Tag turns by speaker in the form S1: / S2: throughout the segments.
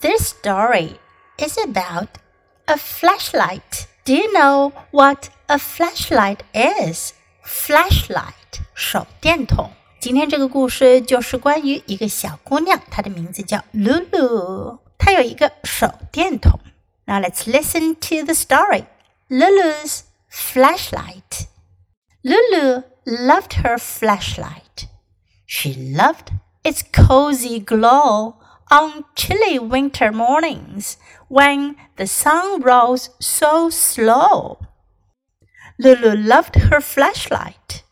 S1: This story is about a flashlight. Do you know what a flashlight is? Flashlight 手电筒。今天这个故事就是关于一个小姑娘，她的名字叫 Lulu，她有一个手电筒。Now let's listen to the story. Lulu's flashlight. Lulu loved her flashlight. She loved its cozy glow on chilly winter mornings when the sun rose so slow. Lulu loved her flashlight.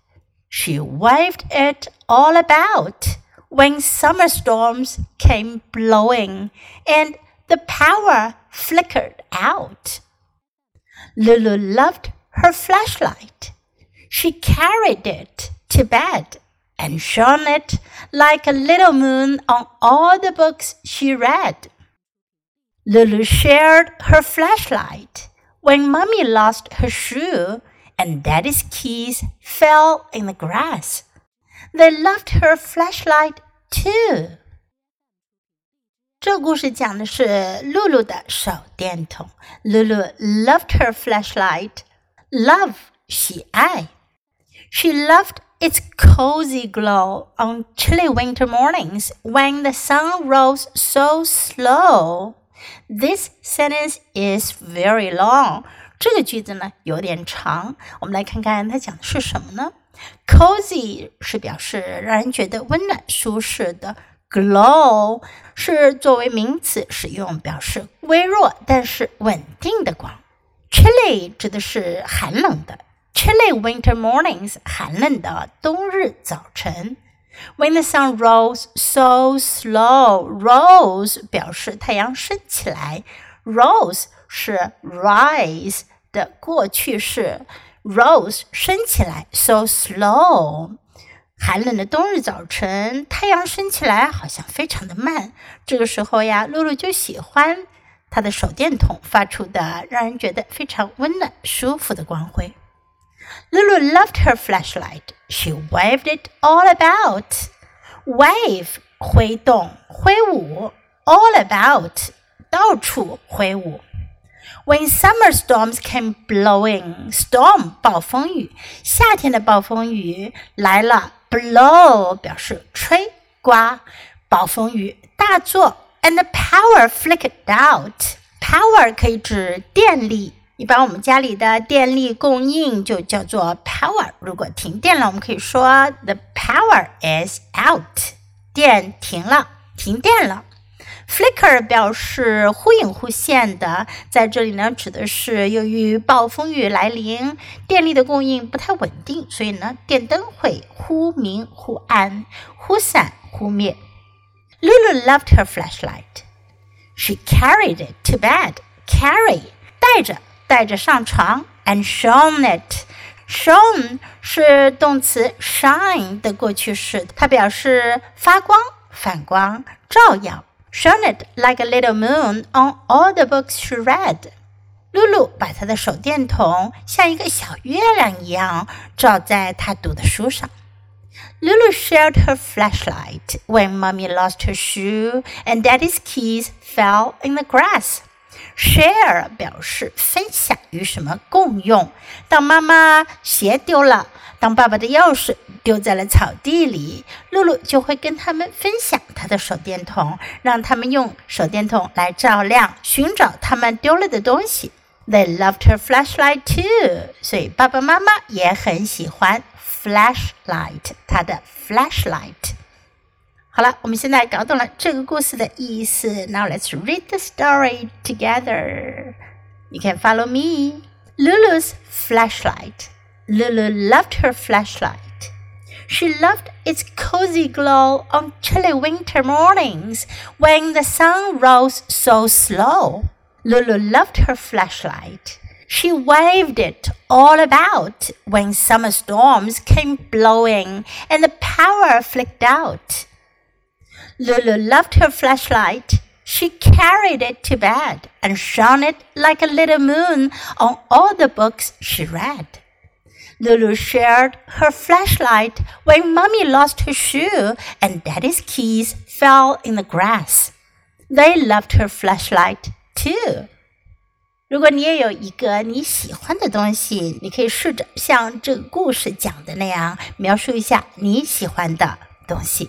S1: She waved it all about when summer storms came blowing and the power flickered out. Lulu loved her flashlight. She carried it to bed and shone it like a little moon on all the books she read. Lulu shared her flashlight when Mummy lost her shoe and Daddy's keys fell in the grass. They loved her flashlight too. 这故事讲的是露露的手电筒。露露 loved her flashlight. Love 喜爱。 She loved its cozy glow on chilly winter mornings when the sun rose so slow. This sentence is very long. 这个句子呢有点长，我们来看看它讲的是什么呢？Cozy 是表示让人觉得温暖舒适的，glow 是作为名词使用，表示微弱但是稳定的光。Chilly 指的是寒冷的。 Chilly winter mornings，寒冷的冬日早晨。When the sun rose so slow，rose 表示太阳升起来，rose 是 rise 的过去式，rose 升起来，so slow。寒冷的冬日早晨，太阳升起来好像非常的慢。这个时候呀，露露就喜欢她的手电筒发出的让人觉得非常温暖、舒服的光辉。Lulu loved her flashlight. She waved it all about. Wave 挥动、挥舞，all about 到处挥舞。When summer storms came blowing, storm 暴风雨，夏天的暴风雨来了。Blow 表示吹、刮，暴风雨大作，and the power flickered out. Power 可以指电力。 一般我们家里的电力供应就叫做 power。如果停电了，我们可以说 the power is out，电停了，停电了。Flicker 表示忽隐忽现的，在这里呢指的是由于暴风雨来临，电力的供应不太稳定，所以呢电灯会忽明忽暗，忽闪忽灭。Lulu loved her flashlight. She carried it to bed. Carry 带着。带着上床，and shone it。shone 是动词 shine 的过去式，它表示发光、反光、照耀。Shone it like a little moon on all the books she read。露露把她的手电筒像一个小月亮一样照在她读的书上。Lulu shared her flashlight when Mommy lost her shoe and Daddy's keys fell in the grass. Share 表示分享与什么共用。当妈妈鞋丢了，当爸爸的钥匙丢在了草地里，露露就会跟他们分享她的手电筒，让他们用手电筒来照亮、寻找他们丢了的东西。They loved her flashlight too，所以爸爸妈妈也很喜欢 flashlight，她的 flashlight。好了，我们现在搞懂了这个故事的意思。Now let's read the story together. You can follow me. Lulu's flashlight. Lulu loved her flashlight. She loved its cozy glow on chilly winter mornings when the sun rose so slow. Lulu loved her flashlight. She waved it all about when summer storms came blowing and the power flicked out. Lulu loved her flashlight. She carried it to bed and shone it like a little moon on all the books she read. Lulu shared her flashlight when Mummy lost her shoe and Daddy's keys fell in the grass. They loved her flashlight too. 如果你也有一个你喜欢的东西，你可以试着像这个故事讲的那样描述一下你喜欢的东西。